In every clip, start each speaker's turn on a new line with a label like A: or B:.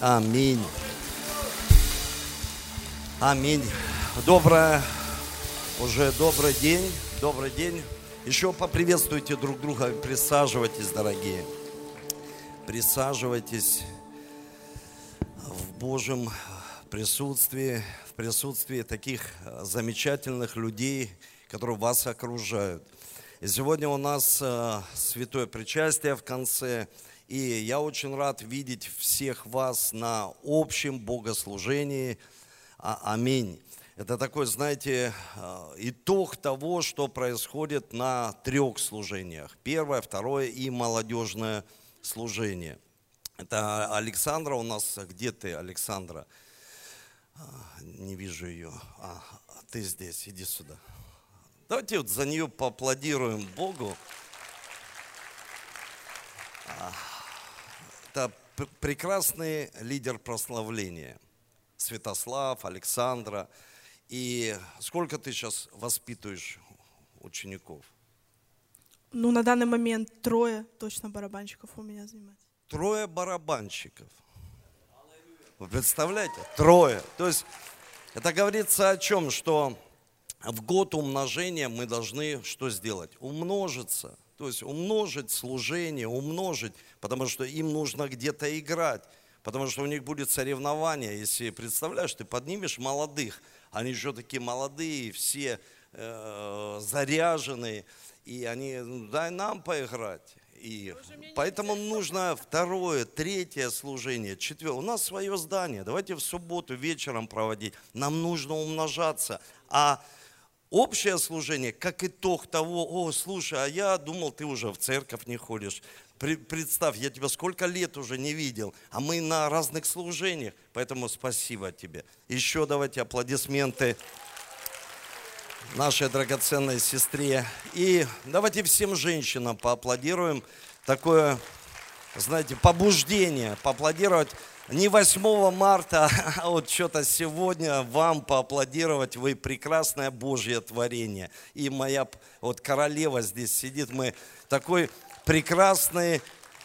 A: Аминь. Аминь. Доброе, уже добрый день, добрый день. Еще поприветствуйте друг друга, присаживайтесь, дорогие. Присаживайтесь в Божьем присутствии, в присутствии таких замечательных людей, которые вас окружают. И сегодня у нас э, святое причастие в конце – и я очень рад видеть всех вас на общем богослужении. А, аминь. Это такой, знаете, э, итог того, что происходит на трех служениях. Первое, второе и молодежное служение. Это Александра у нас. Где ты, Александра? А, не вижу ее. А, ты здесь, иди сюда. Давайте вот за нее поаплодируем Богу. А, это прекрасный лидер прославления. Святослав, Александра. И сколько ты сейчас воспитываешь учеников?
B: Ну, на данный момент трое точно барабанщиков у меня занимается.
A: Трое барабанщиков. Вы представляете? Трое. То есть это говорится о чем? Что в год умножения мы должны что сделать? Умножиться – то есть умножить служение, умножить, потому что им нужно где-то играть, потому что у них будет соревнование. Если представляешь, ты поднимешь молодых, они еще такие молодые, все э, заряженные, и они, ну, дай нам поиграть. И поэтому нужно второе, третье служение, четвертое. У нас свое здание, давайте в субботу вечером проводить. Нам нужно умножаться. А общее служение, как итог того, о, слушай, а я думал, ты уже в церковь не ходишь. Представь, я тебя сколько лет уже не видел, а мы на разных служениях, поэтому спасибо тебе. Еще давайте аплодисменты нашей драгоценной сестре. И давайте всем женщинам поаплодируем. Такое, знаете, побуждение, поаплодировать не 8 марта, а вот что-то сегодня вам поаплодировать. Вы прекрасное Божье творение. И моя вот королева здесь сидит. Мы такой прекрасный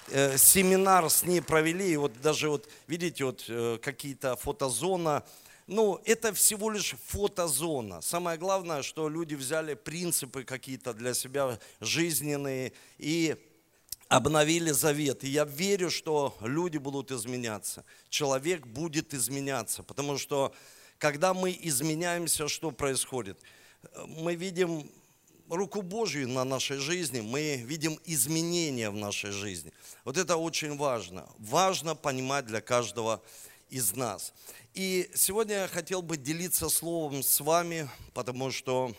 A: э, семинар с ней провели. И вот даже вот, видите, вот э, какие-то фотозона. Ну, это всего лишь фотозона. Самое главное, что люди взяли принципы какие-то для себя жизненные и обновили завет. И я верю, что люди будут изменяться. Человек будет изменяться. Потому что когда мы изменяемся, что происходит? Мы видим руку Божью на нашей жизни, мы видим изменения в нашей жизни. Вот это очень важно. Важно понимать для каждого из нас. И сегодня я хотел бы делиться словом с вами, потому что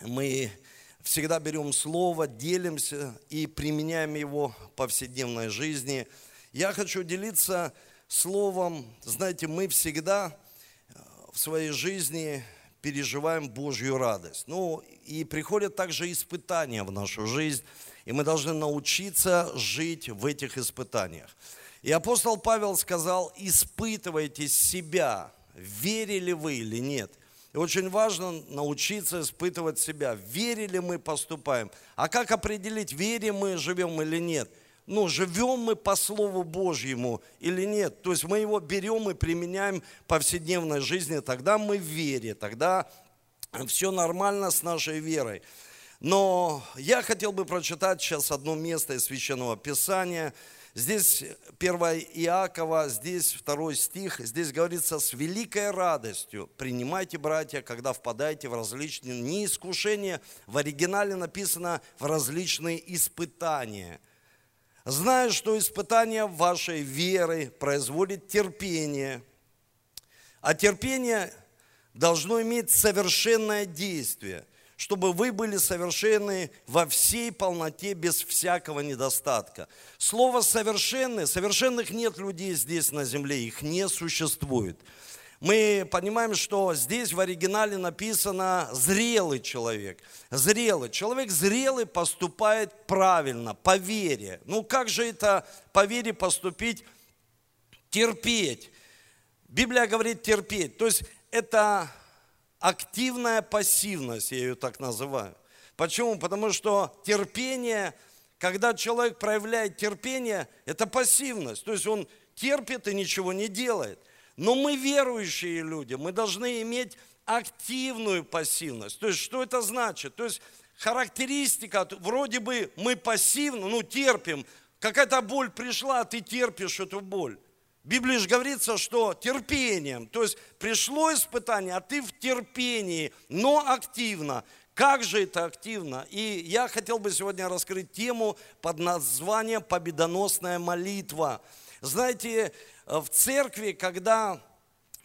A: мы всегда берем слово, делимся и применяем его в повседневной жизни. Я хочу делиться словом, знаете, мы всегда э, в своей жизни переживаем Божью радость. Ну, и приходят также испытания в нашу жизнь, и мы должны научиться жить в этих испытаниях. И апостол Павел сказал, испытывайте себя, верили вы или нет – и очень важно научиться испытывать себя. Верили мы, поступаем. А как определить, верим мы, живем или нет? Ну, живем мы по Слову Божьему или нет? То есть мы его берем и применяем в повседневной жизни, тогда мы в вере, тогда все нормально с нашей верой. Но я хотел бы прочитать сейчас одно место из Священного Писания – Здесь 1 Иакова, здесь второй стих, здесь говорится, с великой радостью принимайте, братья, когда впадаете в различные, не искушения, в оригинале написано в различные испытания. Зная, что испытание вашей веры производит терпение, а терпение должно иметь совершенное действие – чтобы вы были совершенны во всей полноте, без всякого недостатка. Слово «совершенный», совершенных нет людей здесь на земле, их не существует. Мы понимаем, что здесь в оригинале написано «зрелый человек». Зрелый. Человек зрелый поступает правильно, по вере. Ну как же это по вере поступить? Терпеть. Библия говорит терпеть. То есть это активная пассивность, я ее так называю. Почему? Потому что терпение, когда человек проявляет терпение, это пассивность. То есть он терпит и ничего не делает. Но мы верующие люди, мы должны иметь активную пассивность. То есть, что это значит? То есть, характеристика, вроде бы мы пассивно, ну, терпим, какая-то боль пришла, а ты терпишь эту боль. В Библии же говорится, что терпением, то есть пришло испытание, а ты в терпении, но активно. Как же это активно? И я хотел бы сегодня раскрыть тему под названием «Победоносная молитва». Знаете, в церкви, когда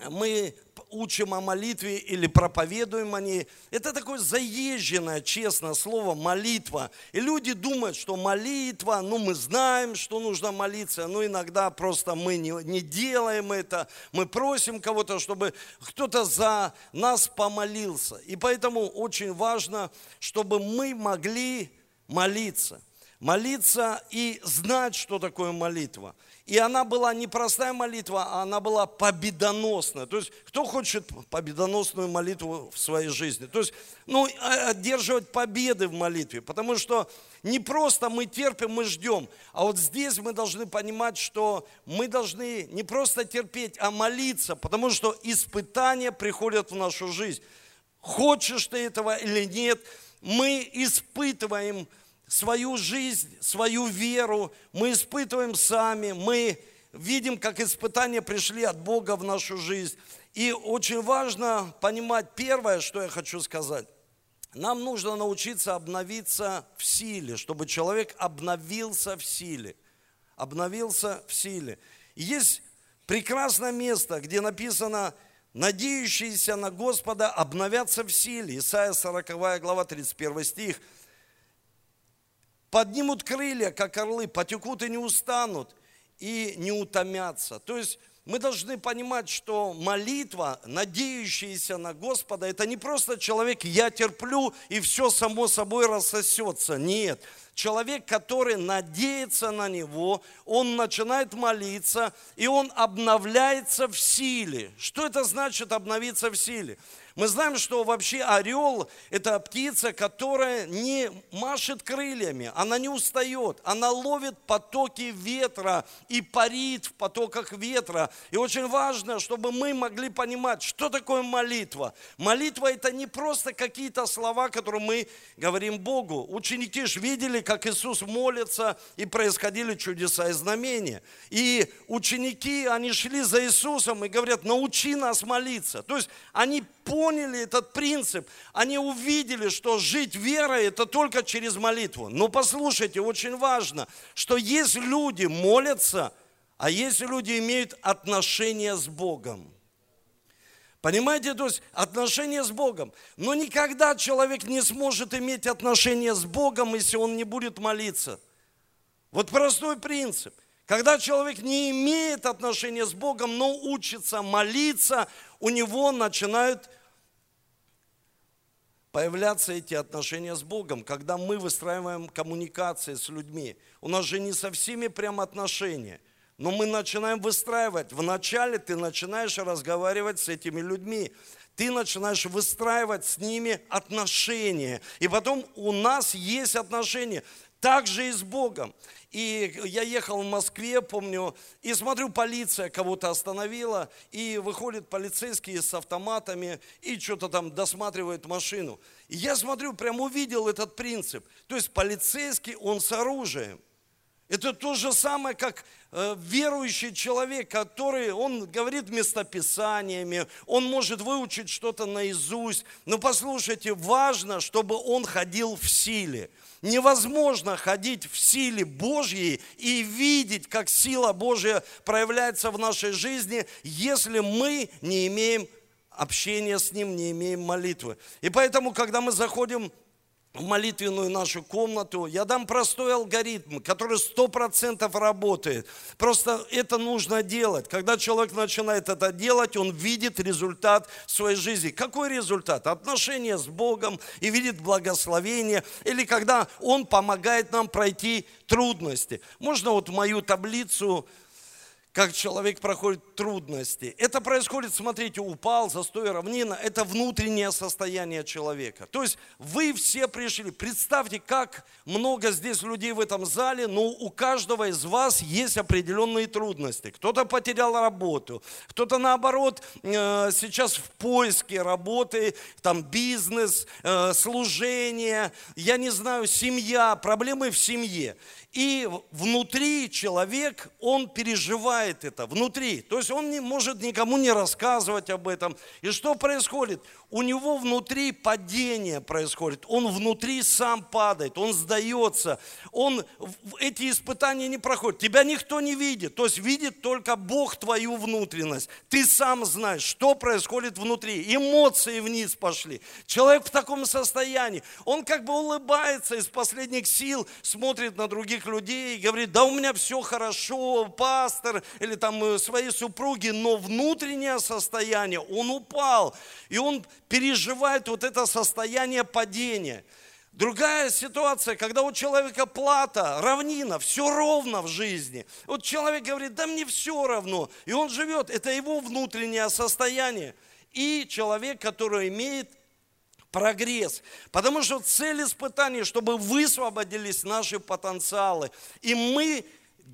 A: мы учим о молитве или проповедуем о ней. Это такое заезженное, честное слово, молитва. И люди думают, что молитва, ну мы знаем, что нужно молиться, но иногда просто мы не, не делаем это. Мы просим кого-то, чтобы кто-то за нас помолился. И поэтому очень важно, чтобы мы могли молиться. Молиться и знать, что такое молитва. И она была не простая молитва, а она была победоносная. То есть, кто хочет победоносную молитву в своей жизни? То есть, ну, а, одерживать победы в молитве. Потому что не просто мы терпим, мы ждем. А вот здесь мы должны понимать, что мы должны не просто терпеть, а молиться. Потому что испытания приходят в нашу жизнь. Хочешь ты этого или нет, мы испытываем свою жизнь, свою веру мы испытываем сами, мы видим, как испытания пришли от Бога в нашу жизнь. И очень важно понимать первое, что я хочу сказать. Нам нужно научиться обновиться в силе, чтобы человек обновился в силе. Обновился в силе. Есть прекрасное место, где написано, надеющиеся на Господа обновятся в силе. Исайя 40 глава 31 стих – поднимут крылья, как орлы, потекут и не устанут, и не утомятся. То есть мы должны понимать, что молитва, надеющаяся на Господа, это не просто человек, я терплю, и все само собой рассосется. Нет. Человек, который надеется на Него, он начинает молиться, и он обновляется в силе. Что это значит обновиться в силе? Мы знаем, что вообще орел – это птица, которая не машет крыльями, она не устает, она ловит потоки ветра и парит в потоках ветра. И очень важно, чтобы мы могли понимать, что такое молитва. Молитва – это не просто какие-то слова, которые мы говорим Богу. Ученики же видели, как Иисус молится, и происходили чудеса и знамения. И ученики, они шли за Иисусом и говорят, научи нас молиться. То есть они поняли этот принцип, они увидели, что жить верой это только через молитву. Но послушайте, очень важно, что есть люди молятся, а есть люди имеют отношения с Богом. Понимаете, то есть отношения с Богом. Но никогда человек не сможет иметь отношения с Богом, если он не будет молиться. Вот простой принцип. Когда человек не имеет отношения с Богом, но учится молиться, у него начинают появляться эти отношения с Богом, когда мы выстраиваем коммуникации с людьми. У нас же не со всеми прям отношения, но мы начинаем выстраивать. Вначале ты начинаешь разговаривать с этими людьми, ты начинаешь выстраивать с ними отношения. И потом у нас есть отношения. Так же и с Богом. И я ехал в Москве, помню, и смотрю, полиция кого-то остановила, и выходят полицейские с автоматами, и что-то там досматривают машину. И я смотрю, прям увидел этот принцип. То есть полицейский, он с оружием. Это то же самое, как э, верующий человек, который, он говорит местописаниями, он может выучить что-то наизусть. Но послушайте, важно, чтобы он ходил в силе. Невозможно ходить в силе Божьей и видеть, как сила Божья проявляется в нашей жизни, если мы не имеем общения с Ним, не имеем молитвы. И поэтому, когда мы заходим в молитвенную нашу комнату, я дам простой алгоритм, который сто процентов работает. Просто это нужно делать. Когда человек начинает это делать, он видит результат своей жизни. Какой результат? Отношения с Богом и видит благословение. Или когда он помогает нам пройти трудности. Можно вот мою таблицу как человек проходит трудности. Это происходит, смотрите, упал, застой равнина, это внутреннее состояние человека. То есть вы все пришли, представьте, как много здесь людей в этом зале, но у каждого из вас есть определенные трудности. Кто-то потерял работу, кто-то наоборот э, сейчас в поиске работы, там бизнес, э, служение, я не знаю, семья, проблемы в семье. И внутри человек, он переживает это, внутри. То есть он не может никому не рассказывать об этом. И что происходит? У него внутри падение происходит. Он внутри сам падает, он сдается. Он эти испытания не проходит. Тебя никто не видит. То есть видит только Бог твою внутренность. Ты сам знаешь, что происходит внутри. Эмоции вниз пошли. Человек в таком состоянии. Он как бы улыбается из последних сил, смотрит на других других людей и говорит, да у меня все хорошо, пастор или там э, свои супруги, но внутреннее состояние, он упал, и он переживает вот это состояние падения. Другая ситуация, когда у человека плата, равнина, все ровно в жизни. Вот человек говорит, да мне все равно. И он живет, это его внутреннее состояние. И человек, который имеет прогресс. Потому что цель испытаний, чтобы высвободились наши потенциалы. И мы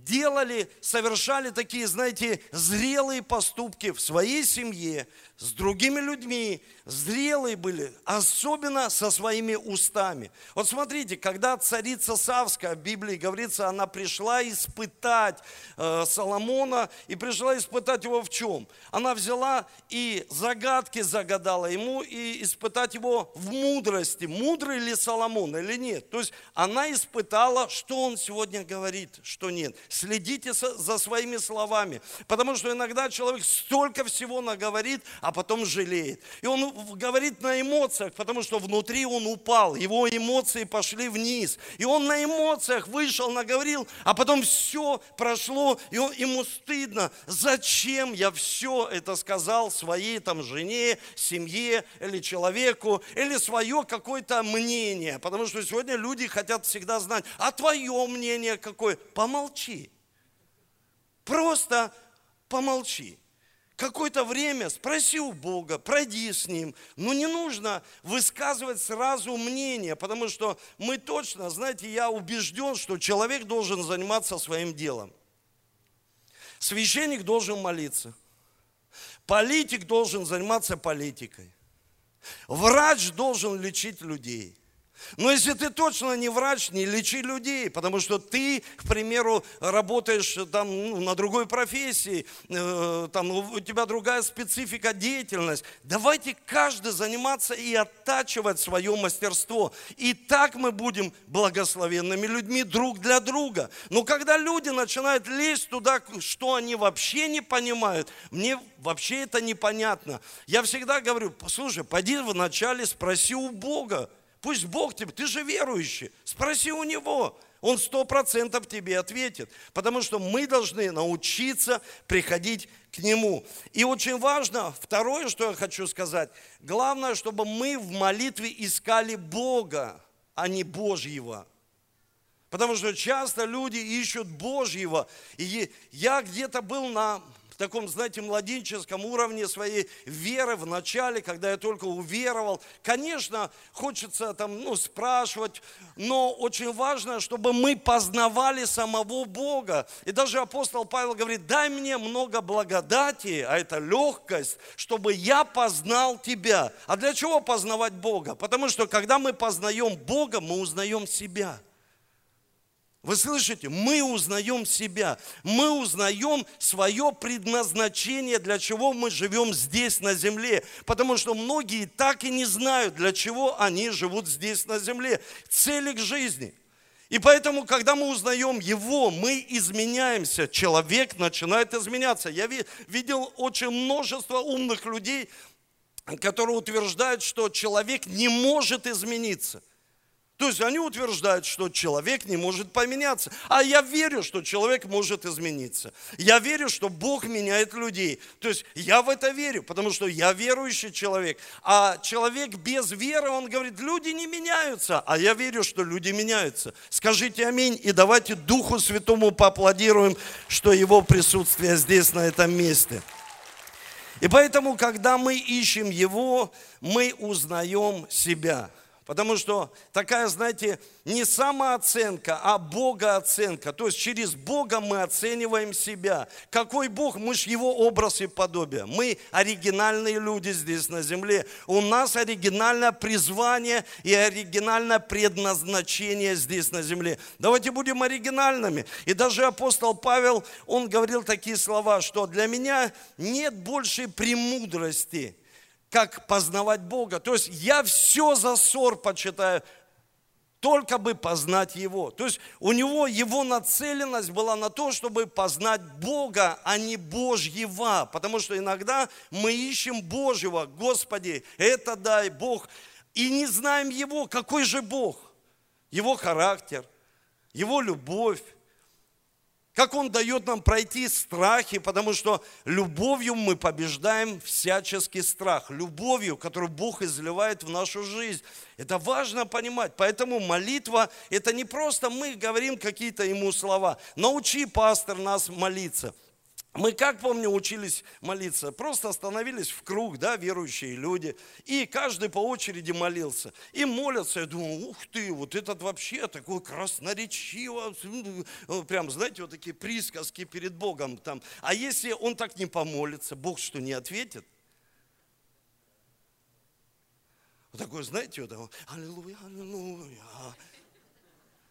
A: делали, совершали такие, знаете, зрелые поступки в своей семье, с другими людьми, зрелые были, особенно со своими устами. Вот смотрите, когда царица Савская, в Библии говорится, она пришла испытать э, Соломона, и пришла испытать его в чем? Она взяла и загадки загадала ему, и испытать его в мудрости, мудрый ли Соломон или нет. То есть она испытала, что он сегодня говорит, что нет. Следите за своими словами, потому что иногда человек столько всего наговорит, а потом жалеет. И он говорит на эмоциях, потому что внутри он упал, его эмоции пошли вниз. И он на эмоциях вышел, наговорил, а потом все прошло, и он, ему стыдно. Зачем я все это сказал своей там жене, семье или человеку, или свое какое-то мнение. Потому что сегодня люди хотят всегда знать, а твое мнение какое? Помолчи. Просто помолчи какое-то время спроси у Бога, пройди с Ним. Но не нужно высказывать сразу мнение, потому что мы точно, знаете, я убежден, что человек должен заниматься своим делом. Священник должен молиться. Политик должен заниматься политикой. Врач должен лечить людей. Но если ты точно не врач, не лечи людей, потому что ты, к примеру, работаешь там ну, на другой профессии, э, там у тебя другая специфика деятельность. Давайте каждый заниматься и оттачивать свое мастерство. И так мы будем благословенными людьми друг для друга. Но когда люди начинают лезть туда, что они вообще не понимают, мне вообще это непонятно. Я всегда говорю, слушай, пойди вначале спроси у Бога, Пусть Бог тебе, ты же верующий, спроси у Него. Он сто процентов тебе ответит. Потому что мы должны научиться приходить к Нему. И очень важно, второе, что я хочу сказать, главное, чтобы мы в молитве искали Бога, а не Божьего. Потому что часто люди ищут Божьего. И я где-то был на в таком, знаете, младенческом уровне своей веры в начале, когда я только уверовал. Конечно, хочется там, ну, спрашивать, но очень важно, чтобы мы познавали самого Бога. И даже апостол Павел говорит, дай мне много благодати, а это легкость, чтобы я познал тебя. А для чего познавать Бога? Потому что когда мы познаем Бога, мы узнаем себя. Вы слышите? Мы узнаем себя. Мы узнаем свое предназначение, для чего мы живем здесь на земле. Потому что многие так и не знают, для чего они живут здесь на земле. Цели к жизни. И поэтому, когда мы узнаем Его, мы изменяемся. Человек начинает изменяться. Я видел очень множество умных людей, которые утверждают, что человек не может измениться – То есть они утверждают, что человек не может поменяться. А я верю, что человек может измениться. Я верю, что Бог меняет людей. То есть я в это верю, потому что я верующий человек. А человек без веры, он говорит, люди не меняются. А я верю, что люди меняются. Скажите аминь и давайте Духу Святому поаплодируем, что Его присутствие здесь, на этом месте. И поэтому, когда мы ищем Его, мы узнаем себя – Потому что такая, знаете, не самооценка, а богооценка. То есть через Бога мы оцениваем себя. Какой Бог? Мы же Его образ и подобие. Мы оригинальные люди здесь на земле. У нас оригинальное призвание и оригинальное предназначение здесь на земле. Давайте будем оригинальными. И даже апостол Павел, он говорил такие слова, что для меня нет большей премудрости, как познавать Бога. То есть я все за ссор почитаю, только бы познать Его. То есть у него его нацеленность была на то, чтобы познать Бога, а не Божьего. Потому что иногда мы ищем Божьего. Господи, это дай Бог. И не знаем Его. Какой же Бог? Его характер, Его любовь, как Он дает нам пройти страхи, потому что любовью мы побеждаем всяческий страх. Любовью, которую Бог изливает в нашу жизнь. Это важно понимать. Поэтому молитва – это не просто мы говорим какие-то Ему слова. Научи, пастор, нас молиться – мы, как помню, учились молиться, просто остановились в круг, да, верующие люди, и каждый по очереди молился. И молятся, я думаю, ух ты, вот этот вообще такой красноречиво, ну, прям, знаете, вот такие присказки перед Богом там. А если он так не помолится, Бог что, не ответит? Вот такой, знаете, вот аллилуйя, аллилуйя,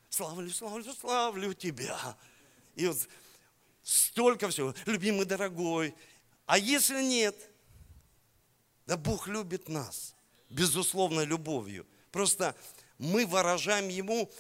A: славлю, славлю, славлю тебя. И вот столько всего, любимый, дорогой. А если нет, да Бог любит нас, безусловно, любовью. Просто мы выражаем Ему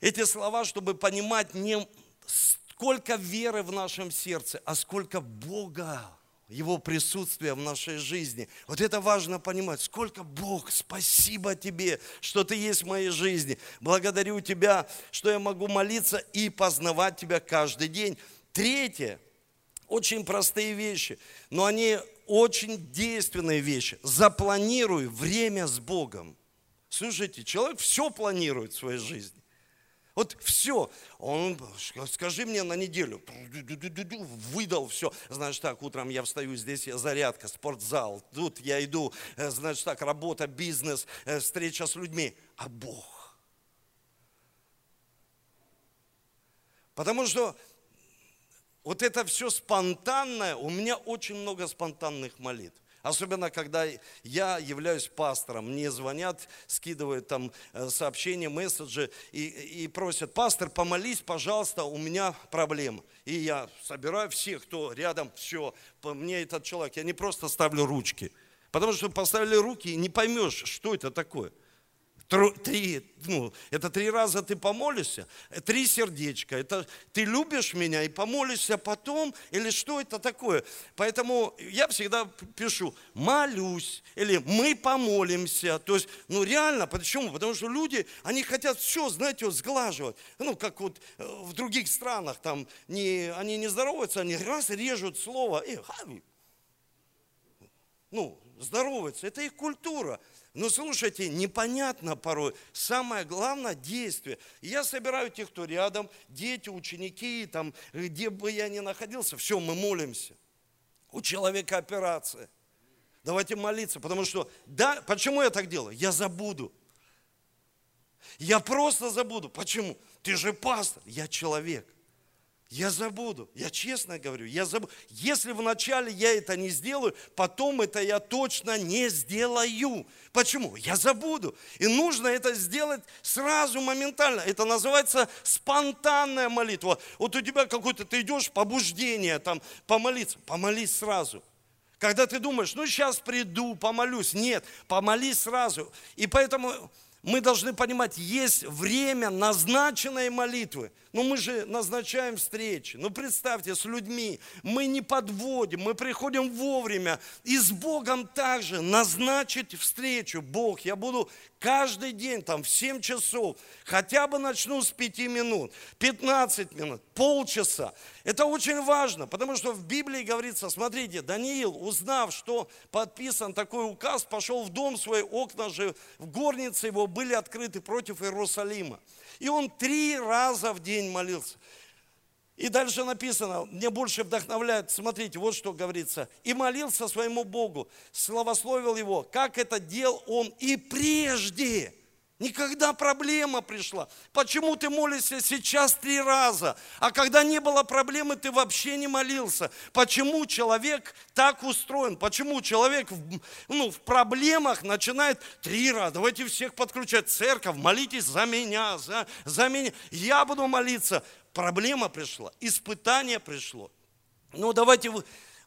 A: эти слова, чтобы понимать не сколько веры в нашем сердце, а сколько Бога, Его присутствия в нашей жизни. Вот это важно понимать. Сколько Бог, спасибо Тебе, что Ты есть в моей жизни. Благодарю Тебя, что я могу молиться и познавать Тебя каждый день. Третье, очень простые вещи, но они очень действенные вещи. Запланируй время с Богом. Слушайте, человек все планирует в своей жизни. Вот все. Он, скажи мне на неделю, выдал все. Знаешь, так, утром я встаю, здесь я зарядка, спортзал. Тут я иду, э, знаешь, так, работа, бизнес, э, встреча с людьми. А Бог. Потому что вот это все спонтанное, у меня очень много спонтанных молитв. Особенно, когда я являюсь пастором, мне звонят, скидывают там э, сообщения, месседжи и, и просят, пастор, помолись, пожалуйста, у меня проблема. И я собираю всех, кто рядом, все, по мне этот человек, я не просто ставлю ручки. Потому что поставили руки и не поймешь, что это такое – Три, ну, это три раза ты помолишься, три сердечка. Это ты любишь меня и помолишься потом, или что это такое? Поэтому я всегда пишу, молюсь, или мы помолимся. То есть, ну реально, почему? Потому что люди, они хотят все, знаете, вот сглаживать. Ну, как вот э, в других странах, там, не, они не здороваются, они раз режут слово, и, ну, здороваются. Это их культура. Но слушайте, непонятно порой. Самое главное – действие. Я собираю тех, кто рядом, дети, ученики, там, где бы я ни находился, все, мы молимся. У человека операция. Давайте молиться, потому что, да, почему я так делаю? Я забуду. Я просто забуду. Почему? Ты же пастор, я человек. Я забуду, я честно говорю, я забуду. Если вначале я это не сделаю, потом это я точно не сделаю. Почему? Я забуду. И нужно это сделать сразу, моментально. Это называется спонтанная молитва. Вот у тебя какой-то, ты идешь, побуждение там, помолиться. Помолись сразу. Когда ты думаешь, ну сейчас приду, помолюсь. Нет, помолись сразу. И поэтому мы должны понимать, есть время назначенной молитвы. Но мы же назначаем встречи. Ну представьте, с людьми мы не подводим, мы приходим вовремя. И с Богом также назначить встречу. Бог, я буду каждый день там в 7 часов, хотя бы начну с 5 минут, 15 минут, полчаса. Это очень важно, потому что в Библии говорится, смотрите, Даниил, узнав, что подписан такой указ, пошел в дом свой, окна же в горнице его были открыты против Иерусалима. И он три раза в день молился. И дальше написано, мне больше вдохновляет, смотрите, вот что говорится. И молился своему Богу, славословил его, как это делал он и прежде. Никогда проблема пришла. Почему ты молишься сейчас три раза, а когда не было проблемы, ты вообще не молился? Почему человек так устроен? Почему человек в, ну, в проблемах начинает три раза? Давайте всех подключать. Церковь, молитесь за меня, за, за меня. Я буду молиться. Проблема пришла, испытание пришло. Ну, давайте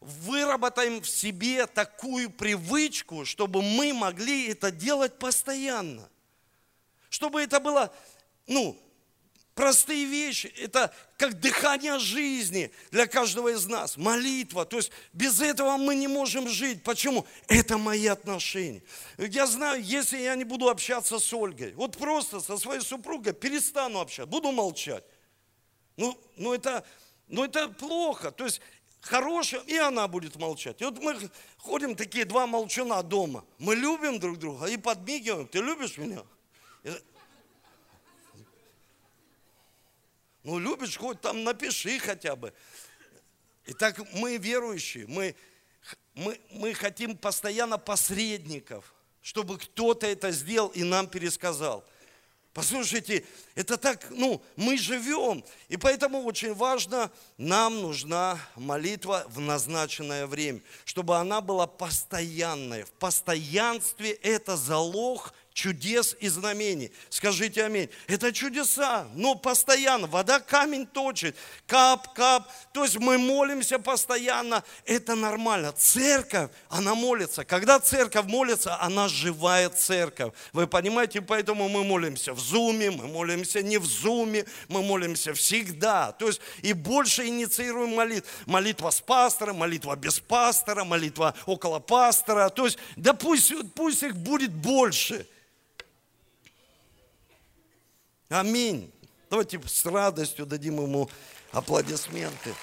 A: выработаем в себе такую привычку, чтобы мы могли это делать постоянно. Чтобы это было, ну, простые вещи, это как дыхание жизни для каждого из нас, молитва. То есть без этого мы не можем жить. Почему? Это мои отношения. Я знаю, если я не буду общаться с Ольгой, вот просто со своей супругой перестану общаться, буду молчать. Ну, ну, это, ну это плохо. То есть хорошее, и она будет молчать. И вот мы ходим такие два молчуна дома. Мы любим друг друга и подмигиваем. Ты любишь меня? Ну, любишь, хоть там напиши хотя бы. Итак, мы верующие, мы, мы, мы хотим постоянно посредников, чтобы кто-то это сделал и нам пересказал. Послушайте, это так, ну, мы живем, и поэтому очень важно, нам нужна молитва в назначенное время, чтобы она была постоянной. В постоянстве это залог чудес и знамений. Скажите аминь. Это чудеса, но постоянно. Вода камень точит, кап, кап. То есть мы молимся постоянно. Это нормально. Церковь, она молится. Когда церковь молится, она живая церковь. Вы понимаете, поэтому мы молимся в зуме, мы молимся не в зуме, мы молимся всегда. То есть и больше инициируем молитв. Молитва с пастором, молитва без пастора, молитва около пастора. То есть, да пусть, пусть их будет больше. Аминь. Давайте с радостью дадим ему аплодисменты.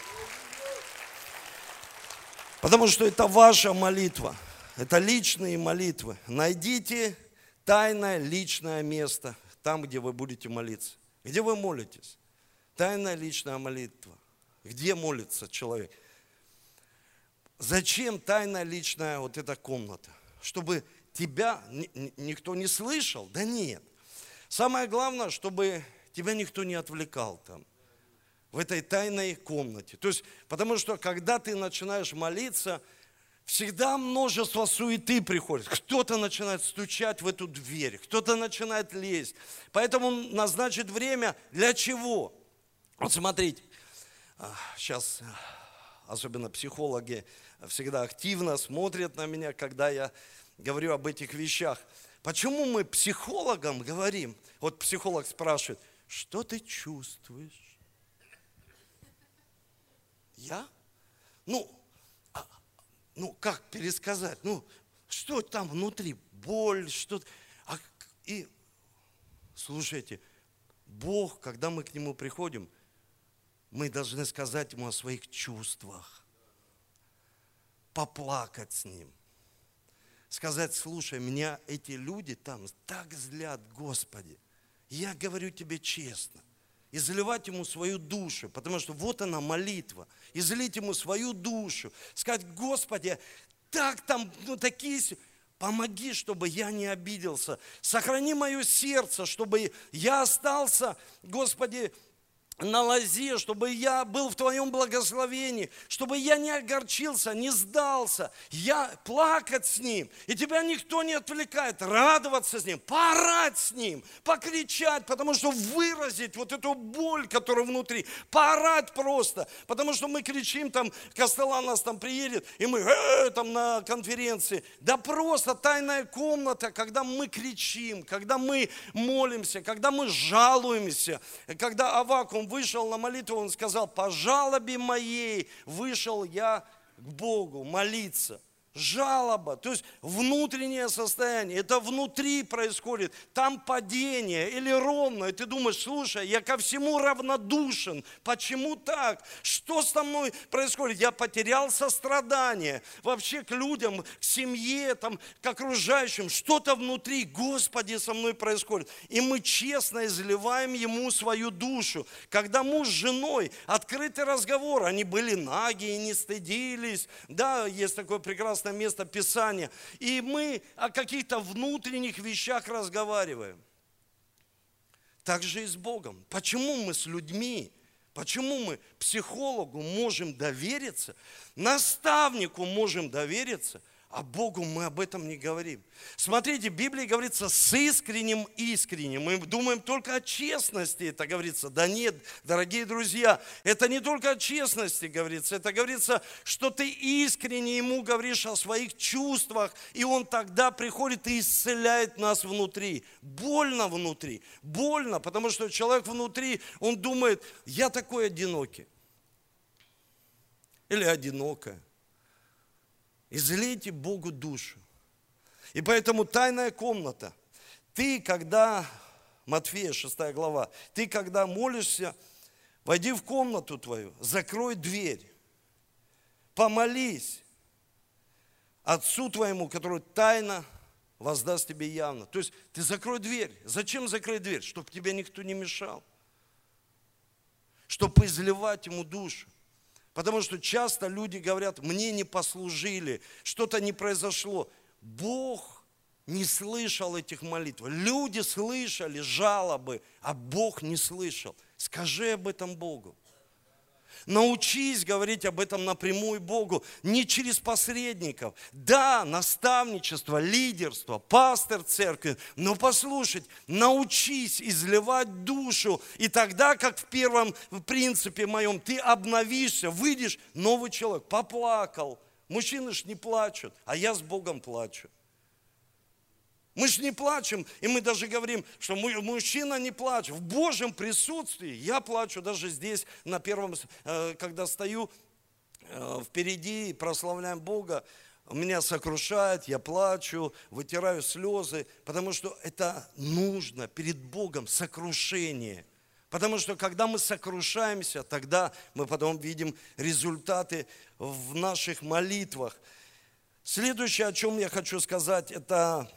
A: Потому что это ваша молитва. Это личные молитвы. Найдите тайное личное место, там, где вы будете молиться. Где вы молитесь? Тайная личная молитва. Где молится человек? Зачем тайная личная вот эта комната? Чтобы тебя никто не слышал? Да нет. Самое главное, чтобы тебя никто не отвлекал там, в этой тайной комнате. То есть, потому что когда ты начинаешь молиться, всегда множество суеты приходит. Кто-то начинает стучать в эту дверь, кто-то начинает лезть. Поэтому назначит время для чего? Вот смотрите, сейчас а, особенно психологи всегда активно смотрят на меня, когда я говорю об этих вещах. Почему мы психологам говорим, вот психолог спрашивает, что ты чувствуешь? Я? Ну, а, ну как пересказать? Ну, что там внутри? Боль, что а, И слушайте, Бог, когда мы к Нему приходим, мы должны сказать Ему о своих чувствах, поплакать с Ним – сказать, слушай, меня эти люди там так злят, Господи. Я говорю тебе честно. И заливать ему свою душу, потому что вот она молитва. И залить ему свою душу. Сказать, Господи, так там, ну такие... Помоги, чтобы я не обиделся. Сохрани мое сердце, чтобы я остался, Господи, на лозе, чтобы я был в Твоем благословении, чтобы я не огорчился, не сдался, я плакать с Ним, и Тебя никто не отвлекает, радоваться с Ним, поорать с Ним, покричать, потому что выразить вот эту боль, которая внутри, поорать просто, потому что мы кричим, там, Костела нас там приедет, и мы э, там на конференции, да просто тайная комната, когда мы кричим, когда мы молимся, когда мы жалуемся, когда Авакум он вышел на молитву, он сказал, по жалобе моей вышел я к Богу молиться жалоба, то есть внутреннее состояние, это внутри происходит, там падение или ровно, и ты думаешь, слушай, я ко всему равнодушен, почему так? Что со мной происходит? Я потерял сострадание вообще к людям, к семье, там, к окружающим, что-то внутри, Господи, со мной происходит. И мы честно изливаем Ему свою душу. Когда муж с женой, открытый разговор, они были наги и не стыдились, да, есть такое прекрасное прекрасное место Писания. И мы о каких-то внутренних вещах разговариваем. Так же и с Богом. Почему мы с людьми, почему мы психологу можем довериться, наставнику можем довериться – а Богу мы об этом не говорим. Смотрите, в Библии говорится с искренним искренним. Мы думаем только о честности, это говорится. Да нет, дорогие друзья, это не только о честности говорится, это говорится, что ты искренне ему говоришь о своих чувствах, и он тогда приходит и исцеляет нас внутри. Больно внутри, больно, потому что человек внутри, он думает, я такой одинокий. Или одинокая излейте Богу душу. И поэтому тайная комната. Ты, когда, Матфея 6 глава, ты, когда молишься, войди в комнату твою, закрой дверь, помолись Отцу твоему, который тайно воздаст тебе явно. То есть ты закрой дверь. Зачем закрыть дверь? Чтобы тебе никто не мешал. Чтобы изливать ему душу. Потому что часто люди говорят, мне не послужили, что-то не произошло. Бог не слышал этих молитв. Люди слышали жалобы, а Бог не слышал. Скажи об этом Богу. Научись говорить об этом напрямую Богу, не через посредников. Да, наставничество, лидерство, пастор церкви, но послушать, научись изливать душу, и тогда, как в первом принципе моем, ты обновишься, выйдешь, новый человек, поплакал. Мужчины ж не плачут, а я с Богом плачу. Мы же не плачем, и мы даже говорим, что мужчина не плачет. В Божьем присутствии я плачу даже здесь, на первом, э, когда стою э, впереди и прославляем Бога, меня сокрушает, я плачу, вытираю слезы, потому что это нужно перед Богом сокрушение. Потому что когда мы сокрушаемся, тогда мы потом видим результаты в наших молитвах. Следующее, о чем я хочу сказать, это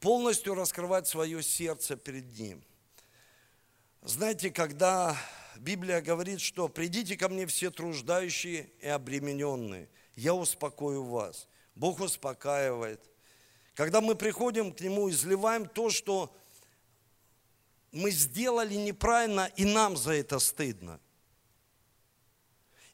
A: полностью раскрывать свое сердце перед Ним. Знаете, когда Библия говорит, что придите ко мне все труждающие и обремененные, я успокою вас. Бог успокаивает. Когда мы приходим к Нему, изливаем то, что мы сделали неправильно, и нам за это стыдно –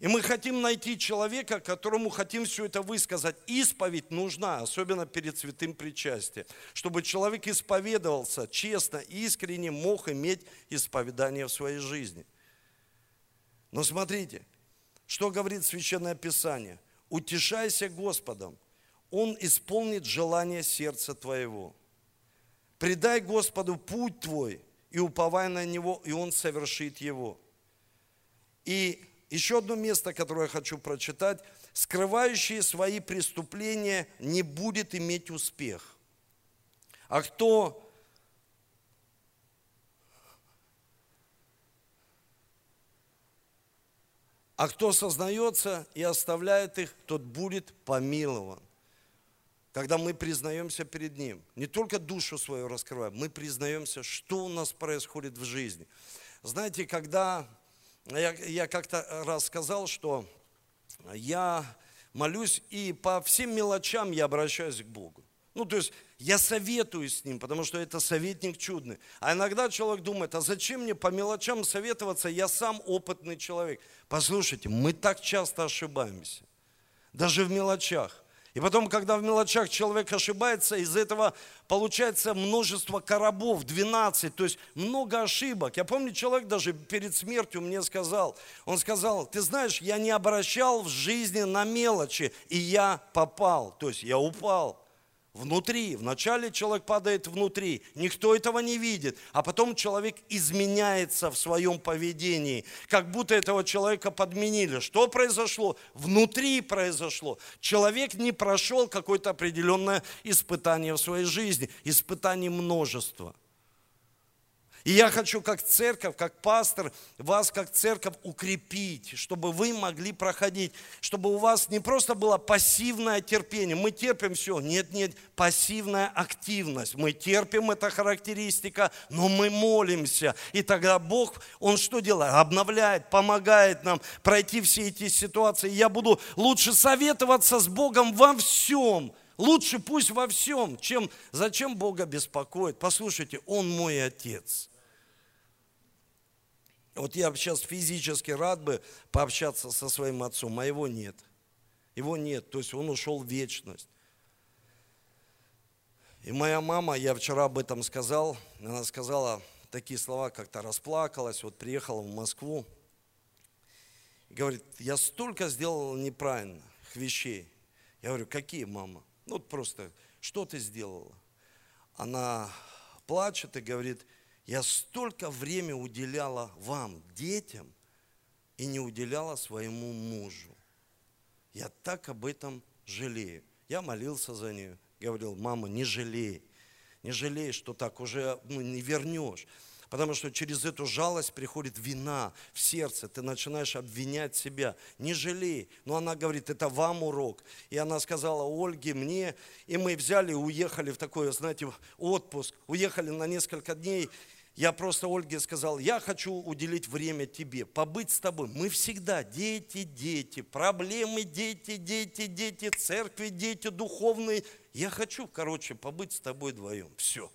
A: и мы хотим найти человека, которому хотим все это высказать. Исповедь нужна, особенно перед святым причастием, чтобы человек исповедовался честно, искренне, мог иметь исповедание в своей жизни. Но смотрите, что говорит Священное Писание. «Утешайся Господом, Он исполнит желание сердца твоего. Предай Господу путь твой, и уповай на Него, и Он совершит его». И еще одно место, которое я хочу прочитать. Скрывающие свои преступления не будет иметь успех. А кто А кто сознается и оставляет их, тот будет помилован. Когда мы признаемся перед Ним, не только душу свою раскрываем, мы признаемся, что у нас происходит в жизни. Знаете, когда я, я как-то раз сказал, что я молюсь и по всем мелочам я обращаюсь к Богу. Ну, то есть Я советую с ним, потому что это советник чудный. А иногда человек думает, а зачем мне по мелочам советоваться, я сам опытный человек. Послушайте, мы так часто ошибаемся, даже в мелочах. И потом, когда в мелочах человек ошибается, из этого получается множество коробов, 12, то есть много ошибок. Я помню, человек даже перед смертью мне сказал, он сказал, ты знаешь, я не обращал в жизни на мелочи, и я попал, то есть я упал внутри. Вначале человек падает внутри, никто этого не видит, а потом человек изменяется в своем поведении, как будто этого человека подменили. Что произошло? Внутри произошло. Человек не прошел какое-то определенное испытание в своей жизни, испытаний множество – и я хочу как церковь, как пастор, вас как церковь укрепить, чтобы вы могли проходить, чтобы у вас не просто было пассивное терпение. Мы терпим все. Нет, нет, пассивная активность. Мы терпим, это характеристика, но мы молимся. И тогда Бог, Он что делает? Обновляет, помогает нам пройти все эти ситуации. Я буду лучше советоваться с Богом во всем. Лучше пусть во всем, чем зачем Бога беспокоит. Послушайте, Он мой Отец. Вот я сейчас физически рад бы пообщаться со своим отцом, а нет. Его нет, то есть он ушел в вечность. И моя мама, я вчера об этом сказал, она сказала такие слова, как-то расплакалась, вот приехала в Москву. Говорит, я столько сделала неправильных вещей. Я говорю, какие, мама? Ну, вот просто, что ты сделала? Она плачет и говорит, я столько времени уделяла вам, детям, и не уделяла своему мужу. Я так об этом жалею. Я молился за нее, говорил, мама, не жалей, не жалей, что так уже ну, не вернешь. Потому что через эту жалость приходит вина в сердце. Ты начинаешь обвинять себя. Не жалей. Но она говорит, это вам урок. И она сказала Ольге, мне. И мы взяли уехали в такой, знаете, отпуск. Уехали на несколько дней. Я просто Ольге сказал, я хочу уделить время тебе, побыть с тобой. Мы всегда дети, дети, проблемы дети, дети, дети, церкви, дети духовные. Я хочу, короче, побыть с тобой вдвоем. Все.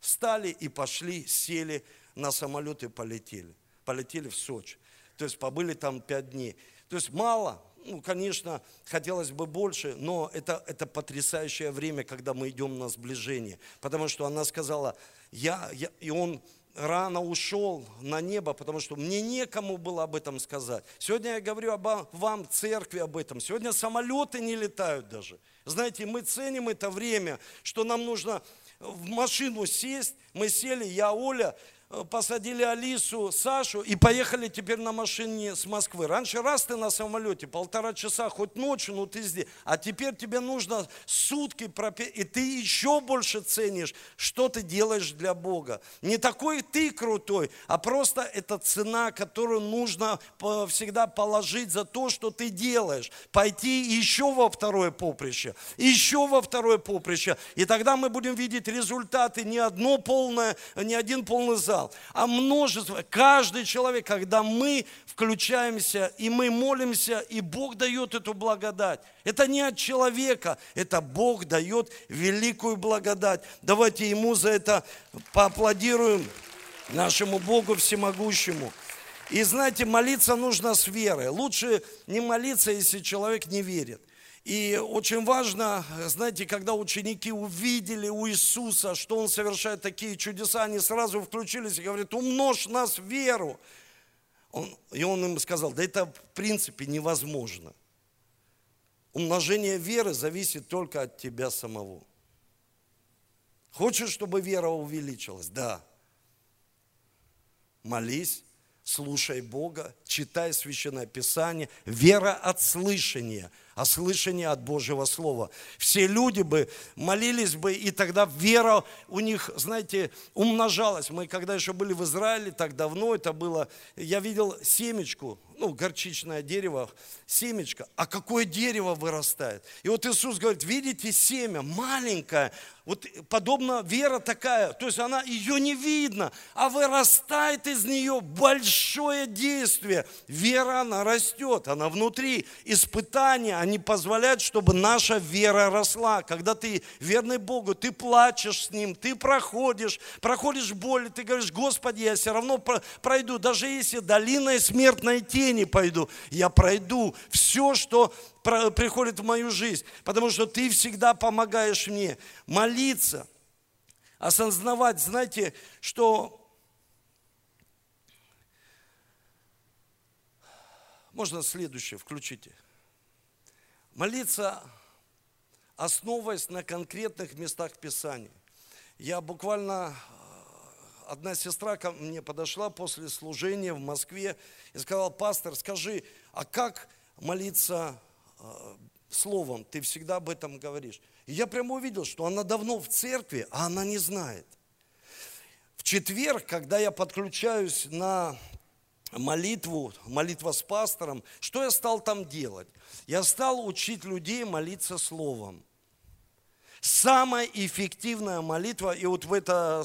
A: Встали и пошли, сели на самолет и полетели. Полетели в Сочи. То есть побыли там пять дней. То есть мало, ну, конечно, хотелось бы больше, но это, это потрясающее время, когда мы идем на сближение. Потому что она сказала, я, я, и он рано ушел на небо, потому что мне некому было об этом сказать. Сегодня я говорю об вам, церкви, об этом. Сегодня самолеты не летают даже. Знаете, мы ценим это время, что нам нужно в машину сесть. Мы сели, я, Оля, посадили Алису, Сашу и поехали теперь на машине с Москвы. Раньше раз ты на самолете, полтора часа, хоть ночью, ну ты здесь. А теперь тебе нужно сутки пропеть, и ты еще больше ценишь, что ты делаешь для Бога. Не такой ты крутой, а просто это цена, которую нужно всегда положить за то, что ты делаешь. Пойти еще во второе поприще, еще во второе поприще. И тогда мы будем видеть результаты, не одно полное, не один полный зал, сказал, а множество, каждый человек, когда мы включаемся и мы молимся, и Бог дает эту благодать. Это не от человека, это Бог дает великую благодать. Давайте Ему за это поаплодируем, нашему Богу всемогущему. И знаете, молиться нужно с верой. Лучше не молиться, если человек не верит. И очень важно, знаете, когда ученики увидели у Иисуса, что Он совершает такие чудеса, они сразу включились и говорят, умножь нас в веру. Он, и Он им сказал, да это в принципе невозможно. Умножение веры зависит только от тебя самого. Хочешь, чтобы вера увеличилась? Да. Молись, слушай Бога, читай Священное Писание. Вера от слышания – а слышание от Божьего Слова. Все люди бы молились бы, и тогда вера у них, знаете, умножалась. Мы когда еще были в Израиле, так давно это было, я видел семечку, ну, горчичное дерево, семечко, а какое дерево вырастает. И вот Иисус говорит, видите семя, маленькое, вот подобно вера такая, то есть она, ее не видно, а вырастает из нее большое действие. Вера, она растет, она внутри, испытания, они позволяют, чтобы наша вера росла. Когда ты верный Богу, ты плачешь с Ним, ты проходишь, проходишь боль, ты говоришь, Господи, я все равно пройду, даже если долиной смертной тени пойду, я пройду все, что приходит в мою жизнь, потому что ты всегда помогаешь мне молиться, осознавать, знаете, что можно следующее, включите. Молиться, основываясь на конкретных местах Писания. Я буквально, э, одна сестра ко мне подошла после служения в Москве и сказала, пастор, скажи, а как молиться э, словом? Ты всегда об этом говоришь. И я прямо увидел, что она давно в церкви, а она не знает. В четверг, когда я подключаюсь на молитву, молитва с пастором, что я стал там делать? Я стал учить людей молиться словом. Самая эффективная молитва, и вот в это,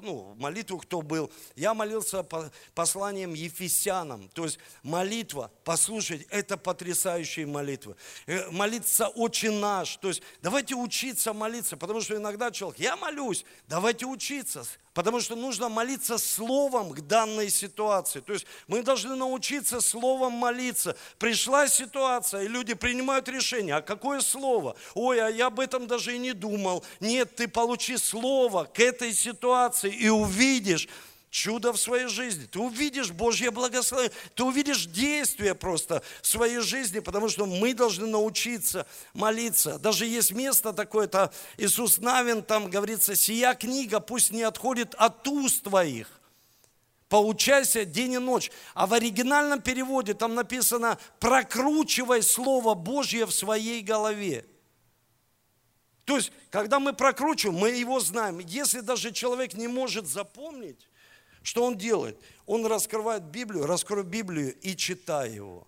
A: ну, молитву кто был, я молился по посланием Ефесянам, то есть молитва, послушайте, это потрясающие молитвы. Э, молиться очень наш, то есть давайте учиться молиться, потому что иногда человек, я молюсь, давайте учиться, Потому что нужно молиться словом к данной ситуации. То есть мы должны научиться словом молиться. Пришла ситуация, и люди принимают решение. А какое слово? Ой, а я об этом даже и не думал. Нет, ты получи слово к этой ситуации и увидишь, чудо в своей жизни. Ты увидишь Божье благословение, ты увидишь действие просто в своей жизни, потому что мы должны научиться молиться. Даже есть место такое, это Иисус Навин, там говорится, сия книга пусть не отходит от уст твоих. Поучайся день и ночь. А в оригинальном переводе там написано, прокручивай Слово Божье в своей голове. То есть, когда мы прокручиваем, мы его знаем. Если даже человек не может запомнить, что он делает? Он раскрывает Библию, раскрой Библию и читай его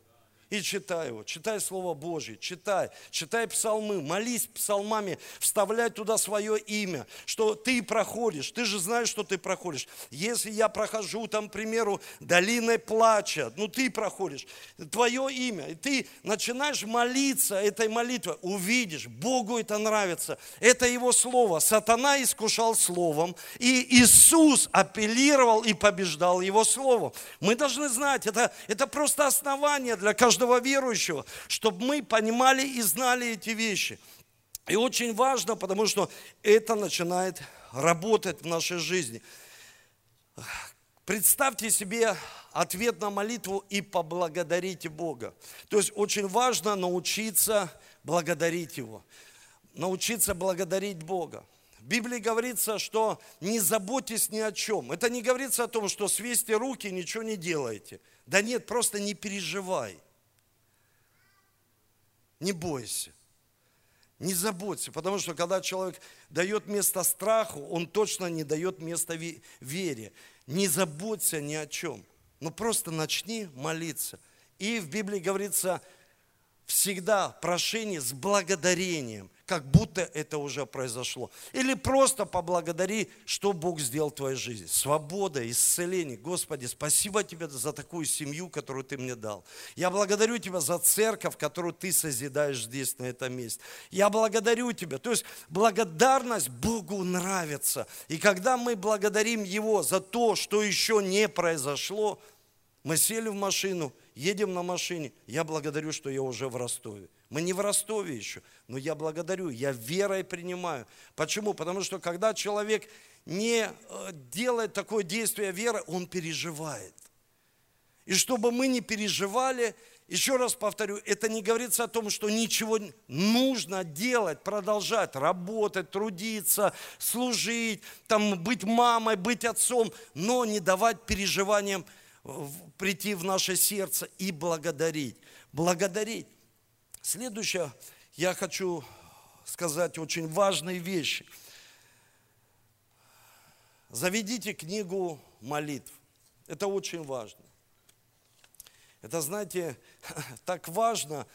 A: и читай его, читай Слово Божье, читай, читай псалмы, молись псалмами, вставляй туда свое имя, что ты проходишь, ты же знаешь, что ты проходишь. Если я прохожу там, к примеру, долиной плача, ну ты проходишь, твое имя, и ты начинаешь молиться этой молитвой, увидишь, Богу это нравится, это Его Слово. Сатана искушал Словом, и Иисус апеллировал и побеждал Его Словом. Мы должны знать, это, это просто основание для каждого каждого верующего, чтобы мы понимали и знали эти вещи. И очень важно, потому что это начинает работать в нашей жизни. Представьте себе ответ на молитву и поблагодарите Бога. То есть очень важно научиться благодарить Его, научиться благодарить Бога. В Библии говорится, что не заботьтесь ни о чем. Это не говорится о том, что свесьте руки, ничего не делаете. Да нет, просто не переживай. Не бойся. Не заботься, потому что когда человек дает место страху, он точно не дает место вере. Не заботься ни о чем. Но просто начни молиться. И в Библии говорится, всегда прошение с благодарением как будто это уже произошло. Или просто поблагодари, что Бог сделал в твоей жизни. Свобода, исцеление. Господи, спасибо тебе за такую семью, которую ты мне дал. Я благодарю тебя за церковь, которую ты созидаешь здесь, на этом месте. Я благодарю тебя. То есть благодарность Богу нравится. И когда мы благодарим Его за то, что еще не произошло, мы сели в машину, едем на машине. Я благодарю, что я уже в Ростове. Мы не в Ростове еще, но я благодарю, я верой принимаю. Почему? Потому что когда человек не э, делает такое действие веры, он переживает. И чтобы мы не переживали, еще раз повторю, это не говорится о том, что ничего нужно делать, продолжать, работать, трудиться, служить, там, быть мамой, быть отцом, но не давать переживаниям прийти в наше сердце и благодарить. Благодарить. Следующее, я хочу сказать очень важные вещи. Заведите книгу молитв. Это очень важно. Это, знаете, так важно,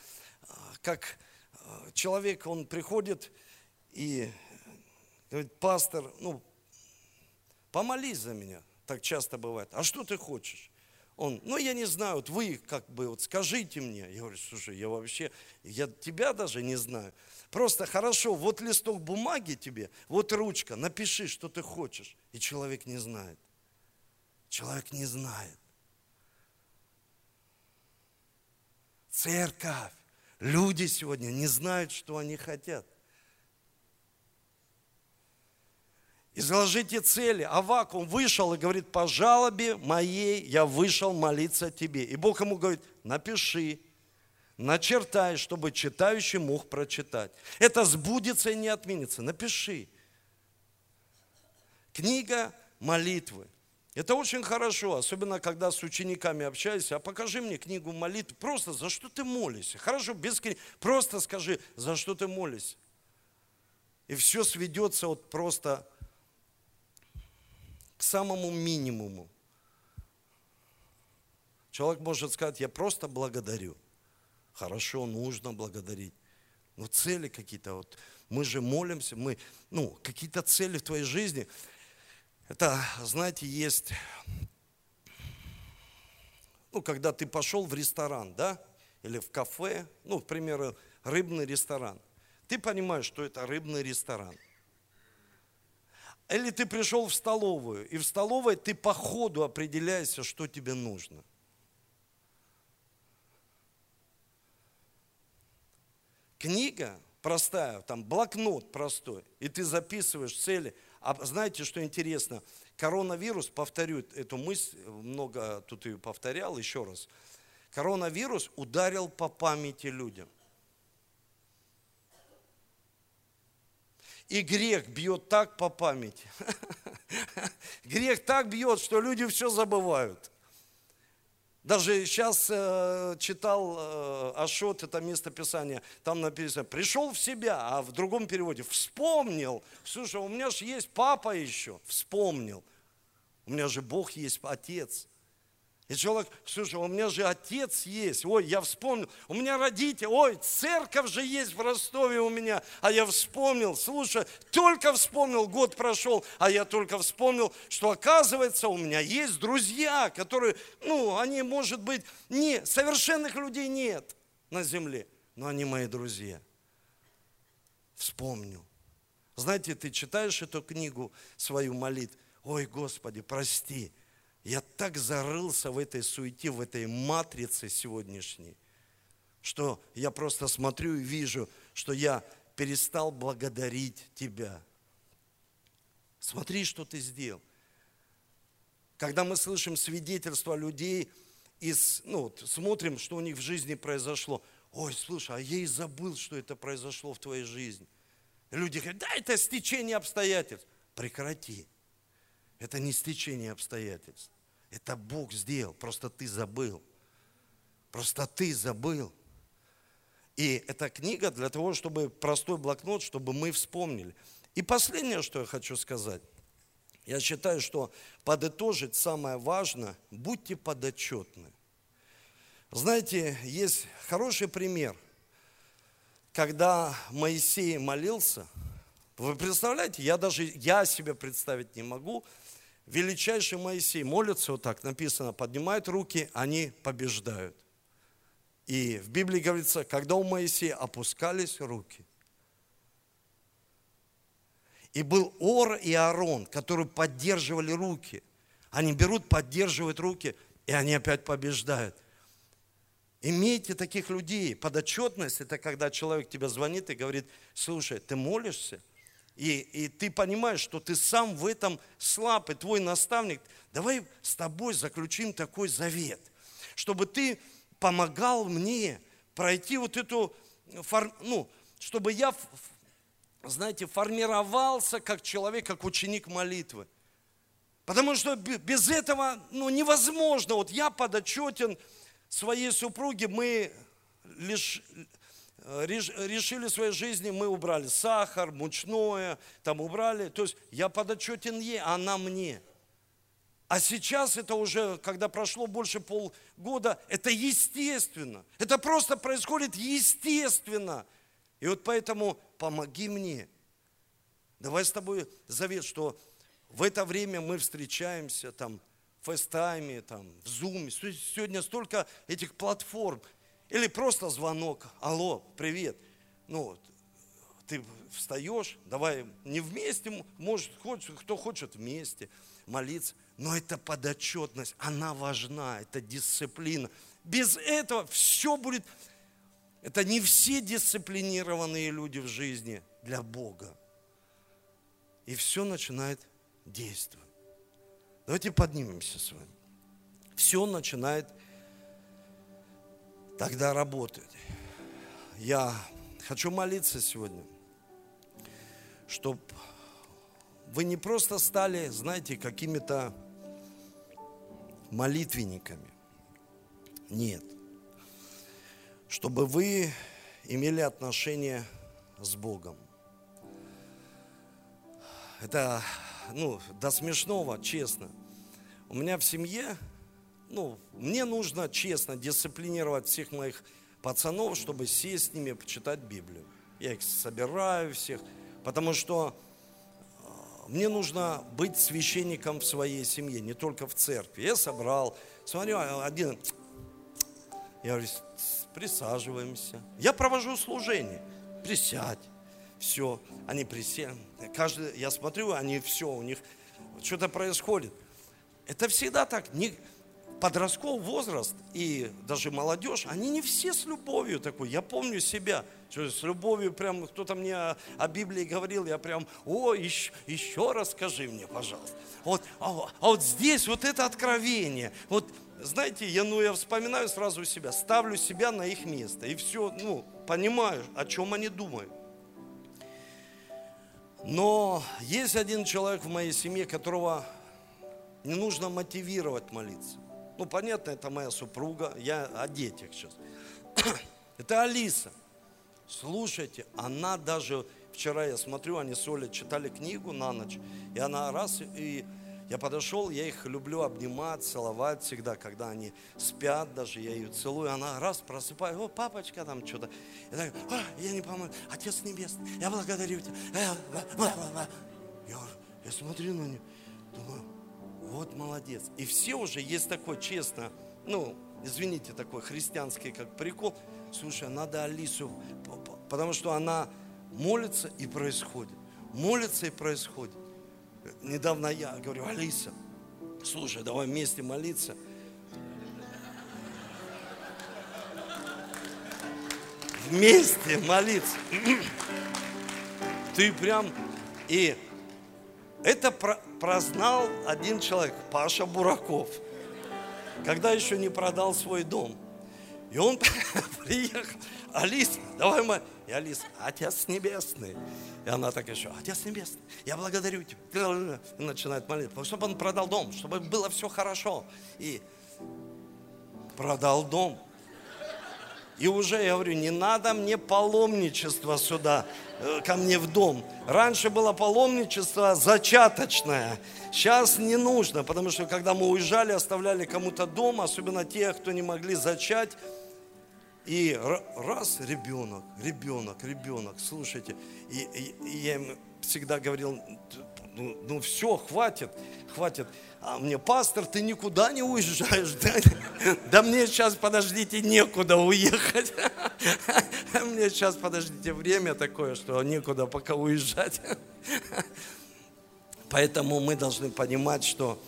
A: как человек, он приходит и говорит, пастор, ну, помолись за меня. Так часто бывает. А что ты хочешь? Он, ну, я не знаю, вот вы как бы, вот скажите мне. Я говорю, слушай, я вообще, я тебя даже не знаю. Просто хорошо, вот листок бумаги тебе, вот ручка, напиши, что ты хочешь. И человек не знает. Человек не знает. Церковь. Люди сегодня не знают, что они хотят. Изложите цели. Авакум вышел и говорит, по жалобе моей я вышел молиться тебе. И Бог ему говорит, напиши, начертай, чтобы читающий мог прочитать. Это сбудется и не отменится. Напиши. Книга молитвы. Это очень хорошо, особенно когда с учениками общаешься. А покажи мне книгу молитвы. Просто за что ты молишься. Хорошо, без книги. Просто скажи, за что ты молишься. И все сведется вот просто к самому минимуму. Человек может сказать, я просто благодарю. Хорошо, нужно благодарить. Но цели какие-то, вот мы же молимся, мы, ну, какие-то цели в твоей жизни – это, знаете, есть, ну, когда ты пошел в ресторан, да, или в кафе, ну, к примеру, рыбный ресторан. Ты понимаешь, что это рыбный ресторан. Или ты пришел в столовую, и в столовой ты по ходу определяешься, что тебе нужно. Книга простая, там блокнот простой, и ты записываешь цели – а знаете, что интересно? Коронавирус, повторю эту мысль, много тут ее повторял еще раз. Коронавирус ударил по памяти людям. И грех бьет так по памяти. Грех так бьет, что люди все забывают. Даже сейчас э, читал э, Ашот, это местописание, там написано, пришел в себя, а в другом переводе, вспомнил. Слушай, у меня же есть папа еще, вспомнил. У меня же Бог есть, Отец. И человек, слушай, у меня же отец есть, ой, я вспомнил, у меня родители, ой, церковь же есть в Ростове у меня, а я вспомнил, слушай, только вспомнил, год прошел, а я только вспомнил, что оказывается у меня есть друзья, которые, ну, они, может быть, не, совершенных людей нет на земле, но они мои друзья. Вспомнил. Знаете, ты читаешь эту книгу, свою молитву, ой, Господи, прости, я так зарылся в этой суете, в этой матрице сегодняшней, что я просто смотрю и вижу, что я перестал благодарить Тебя. Смотри, что Ты сделал. Когда мы слышим свидетельства людей, и ну, смотрим, что у них в жизни произошло. Ой, слушай, а я и забыл, что это произошло в твоей жизни. Люди говорят, да, это стечение обстоятельств. Прекрати. Это не стечение обстоятельств. Это Бог сделал, просто ты забыл. Просто ты забыл. И эта книга для того, чтобы простой блокнот, чтобы мы вспомнили. И последнее, что я хочу сказать. Я считаю, что подытожить самое важное, будьте подотчетны. Знаете, есть хороший пример, когда Моисей молился, вы представляете, я даже, я себе представить не могу, величайший Моисей молится вот так, написано, поднимает руки, они побеждают. И в Библии говорится, когда у Моисея опускались руки, и был Ор и Аарон, которые поддерживали руки. Они берут, поддерживают руки, и они опять побеждают. Имейте таких людей. Подотчетность – это когда человек тебе звонит и говорит, слушай, ты молишься? И, и ты понимаешь, что ты сам в этом слаб, и твой наставник, давай с тобой заключим такой завет, чтобы ты помогал мне пройти вот эту, ну, чтобы я, знаете, формировался как человек, как ученик молитвы. Потому что без этого ну, невозможно. Вот я подотчетен своей супруге, мы лишь решили в своей жизни, мы убрали сахар, мучное, там убрали. То есть я подотчетен ей, а она мне. А сейчас это уже, когда прошло больше полгода, это естественно. Это просто происходит естественно. И вот поэтому помоги мне. Давай с тобой завет, что в это время мы встречаемся там в фестайме, там, в зуме. Сегодня столько этих платформ. Или просто звонок. Алло, привет. Ну, ты встаешь, давай не вместе, может, хочет, кто хочет вместе молиться. Но это подотчетность, она важна, это дисциплина. Без этого все будет... Это не все дисциплинированные люди в жизни для Бога. И все начинает действовать. Давайте поднимемся с вами. Все начинает тогда работать. Я хочу молиться сегодня, чтобы вы не просто стали, знаете, какими-то молитвенниками. Нет. Чтобы вы имели отношение с Богом. Это, ну, до смешного, честно. У меня в семье, ну, мне нужно честно дисциплинировать всех моих пацанов, чтобы сесть с ними, почитать Библию. Я их собираю всех, потому что мне нужно быть священником в своей семье, не только в церкви. Я собрал, смотрю, а, один, я говорю, присаживаемся. Я провожу служение, присядь, все, они присели. Каждый, я смотрю, они все, у них что-то происходит. Это всегда так. Не, подростковый возраст и даже молодежь, они не все с любовью такой. Я помню себя, что с любовью прям кто-то мне о, о Библии говорил, я прям, о, еще, еще раз скажи мне, пожалуйста. Вот, а, а вот здесь вот это откровение. Вот, знаете, я, ну, я вспоминаю сразу себя, ставлю себя на их место. И все, ну, понимаю, о чем они думают. Но есть один человек в моей семье, которого не нужно мотивировать молиться. Ну, понятно, это моя супруга, я о детях сейчас. Это Алиса. Слушайте, она даже, вчера я смотрю, они с Олей читали книгу на ночь, и она раз, и я подошел, я их люблю обнимать, целовать всегда, когда они спят, даже я ее целую, она раз просыпает, о, папочка там что-то. Я так, а, я не помню, Отец Небесный, я благодарю тебя. Я, я смотрю на нее, думаю, вот молодец. И все уже есть такой, честно, ну, извините, такой христианский как прикол. Слушай, надо Алису, потому что она молится и происходит. Молится и происходит. Недавно я говорю, Алиса, слушай, давай вместе молиться. Вместе молиться. Ты прям и это прознал один человек, Паша Бураков, когда еще не продал свой дом. И он приехал, Алиса, давай мы, и Алиса, Отец Небесный. И она так еще, Отец Небесный, я благодарю тебя. И начинает молиться, чтобы он продал дом, чтобы было все хорошо. И продал дом. И уже я говорю, не надо мне паломничество сюда, э, ко мне в дом. Раньше было паломничество зачаточное. Сейчас не нужно, потому что когда мы уезжали, оставляли кому-то дом, особенно тех, кто не могли зачать. И раз ребенок, ребенок, ребенок, слушайте, и, и, и я им всегда говорил, ну, ну все, хватит, хватит. А мне, пастор, ты никуда не уезжаешь. Да, да мне сейчас, подождите, некуда уехать. Мне сейчас, подождите, время такое, что некуда пока уезжать. Поэтому мы должны понимать, что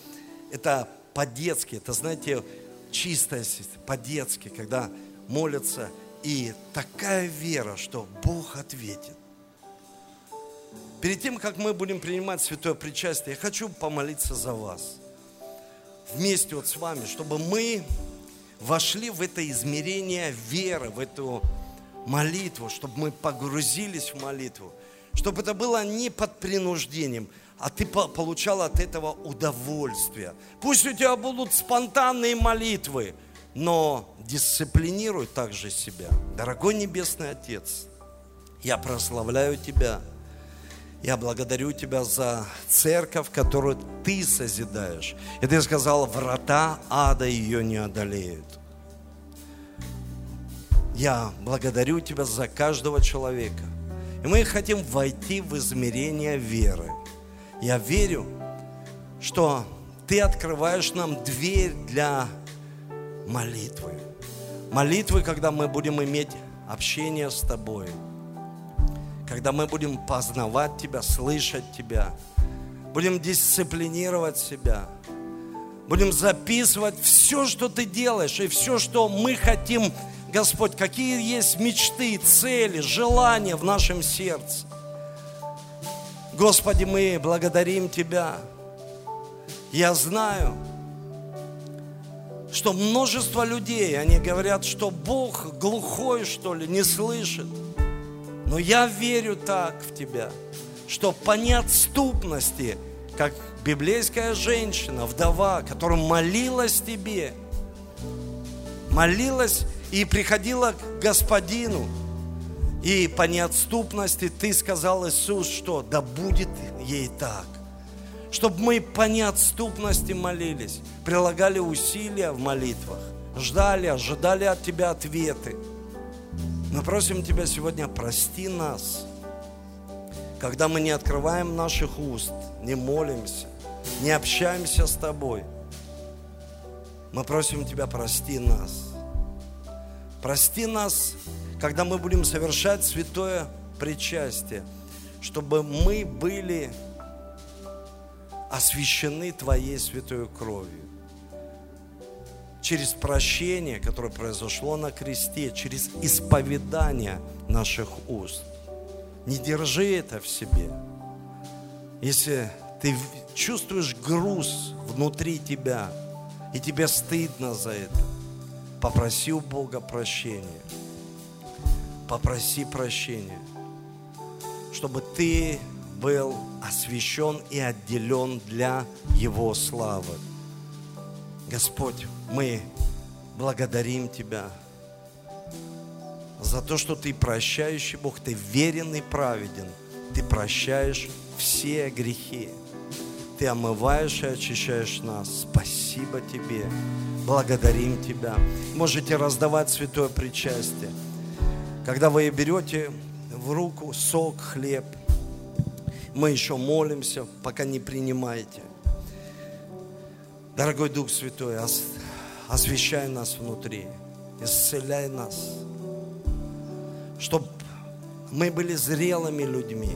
A: это по-детски, это, знаете, чистая, по-детски, когда молятся, и такая вера, что Бог ответит. Перед тем, как мы будем принимать святое причастие, я хочу помолиться за вас. Вместе вот с вами, чтобы мы вошли в это измерение веры, в эту молитву, чтобы мы погрузились в молитву, чтобы это было не под принуждением, а ты получал от этого удовольствие. Пусть у тебя будут спонтанные молитвы, но дисциплинируй также себя. Дорогой Небесный Отец, я прославляю Тебя – я благодарю Тебя за церковь, которую Ты созидаешь. И Ты сказал, врата ада ее не одолеют. Я благодарю Тебя за каждого человека. И мы хотим войти в измерение веры. Я верю, что Ты открываешь нам дверь для молитвы. Молитвы, когда мы будем иметь общение с Тобой. Когда мы будем познавать Тебя, слышать Тебя. Будем дисциплинировать себя. Будем записывать все, что Ты делаешь, и все, что мы хотим, Господь, какие есть мечты, цели, желания в нашем сердце. Господи, мы благодарим Тебя. Я знаю, что множество людей, они говорят, что Бог глухой, что ли, не слышит. Но я верю так в Тебя, что по неотступности, как библейская женщина, вдова, которая молилась Тебе, молилась и приходила к Господину, и по неотступности Ты сказал, Иисус, что да будет ей так чтобы мы по неотступности молились, прилагали усилия в молитвах, ждали, ожидали от Тебя ответы. Мы просим Тебя сегодня, прости нас, когда мы не открываем наших уст, не молимся, не общаемся с Тобой. Мы просим Тебя, прости нас. Прости нас, когда мы будем совершать святое причастие, чтобы мы были освящены Твоей святой кровью. Через прощение, которое произошло на кресте, через исповедание наших уст. Не держи это в себе. Если ты чувствуешь груз внутри тебя, и тебе стыдно за это, попроси у Бога прощения. Попроси прощения, чтобы ты был освящен и отделен для Его славы. Господь, мы благодарим Тебя за то, что Ты прощающий Бог, Ты верен и праведен. Ты прощаешь все грехи. Ты омываешь и очищаешь нас. Спасибо Тебе. Благодарим Тебя. Можете раздавать святое причастие. Когда вы берете в руку сок, хлеб – мы еще молимся, пока не принимаете. Дорогой Дух Святой, освещай нас внутри, исцеляй нас, чтобы мы были зрелыми людьми.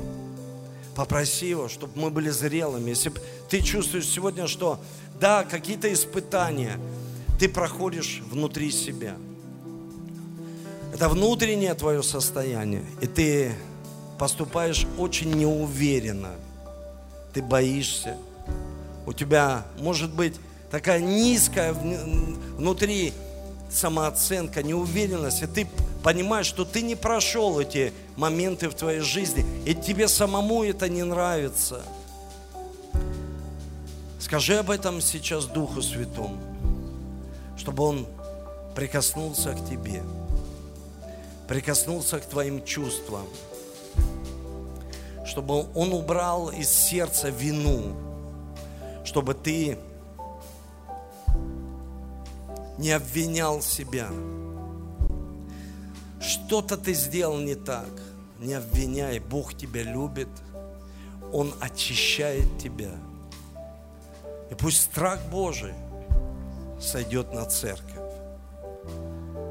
A: Попроси Его, чтобы мы были зрелыми. Если ты чувствуешь сегодня, что да, какие-то испытания ты проходишь внутри себя. Это внутреннее твое состояние, и ты поступаешь очень неуверенно. Ты боишься. У тебя может быть такая низкая внутри самооценка, неуверенность, и ты понимаешь, что ты не прошел эти моменты в твоей жизни, и тебе самому это не нравится. Скажи об этом сейчас Духу Святому, чтобы Он прикоснулся к тебе, прикоснулся к твоим чувствам, чтобы Он убрал из сердца вину, чтобы ты не обвинял себя. Что-то ты сделал не так. Не обвиняй. Бог тебя любит. Он очищает тебя. И пусть страх Божий сойдет на церковь.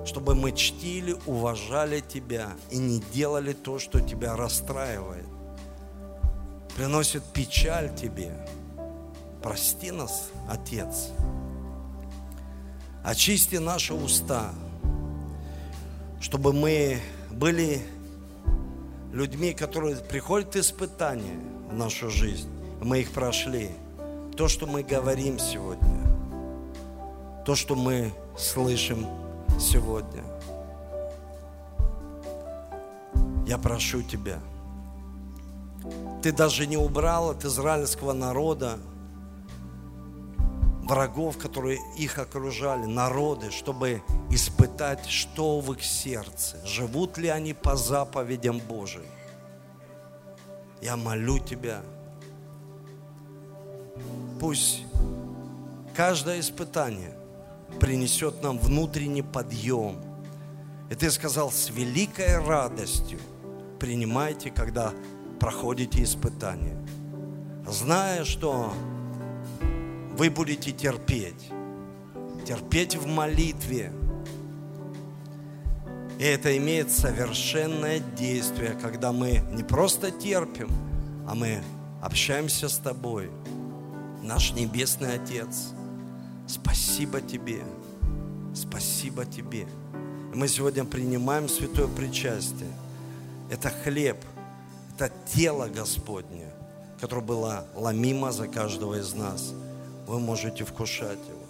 A: Чтобы мы чтили, уважали Тебя и не делали то, что Тебя расстраивает приносит печаль тебе. Прости нас, Отец. Очисти наши уста, чтобы мы были людьми, которые приходят испытания в нашу жизнь. Мы их прошли. То, что мы говорим сегодня, то, что мы слышим сегодня. Я прошу Тебя – ты даже не убрал от израильского народа врагов, которые их окружали, народы, чтобы испытать, что в их сердце, живут ли они по заповедям Божьим. Я молю Тебя, пусть каждое испытание принесет нам внутренний подъем. И Ты сказал, с великой радостью принимайте, когда проходите испытания, зная, что вы будете терпеть. Терпеть в молитве. И это имеет совершенное действие, когда мы не просто терпим, а мы общаемся с Тобой. Наш Небесный Отец, спасибо Тебе, спасибо Тебе. Мы сегодня принимаем святое причастие. Это хлеб, это тело Господне, которое было ломимо за каждого из нас. Вы можете вкушать его.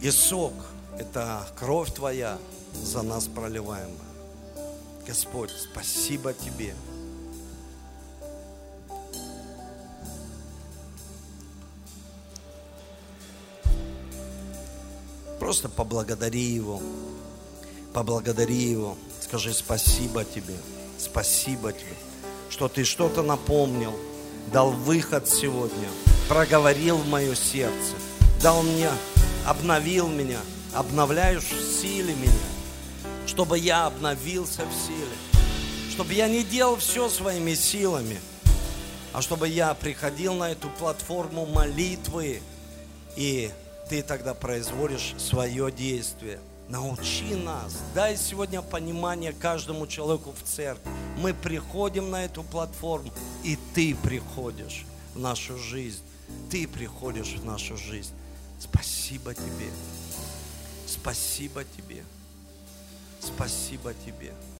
A: И сок – это кровь Твоя за нас проливаемая. Господь, спасибо Тебе. Просто поблагодари Его. Поблагодари Его. Скажи спасибо Тебе. Спасибо Тебе, что Ты что-то напомнил, дал выход сегодня, проговорил в мое сердце, дал мне, обновил меня, обновляешь в силе меня, чтобы я обновился в силе, чтобы я не делал все своими силами, а чтобы я приходил на эту платформу молитвы и ты тогда производишь свое действие. Научи нас, дай сегодня понимание каждому человеку в церкви. Мы приходим на эту платформу, и ты приходишь в нашу жизнь. Ты приходишь в нашу жизнь. Спасибо тебе. Спасибо тебе. Спасибо тебе.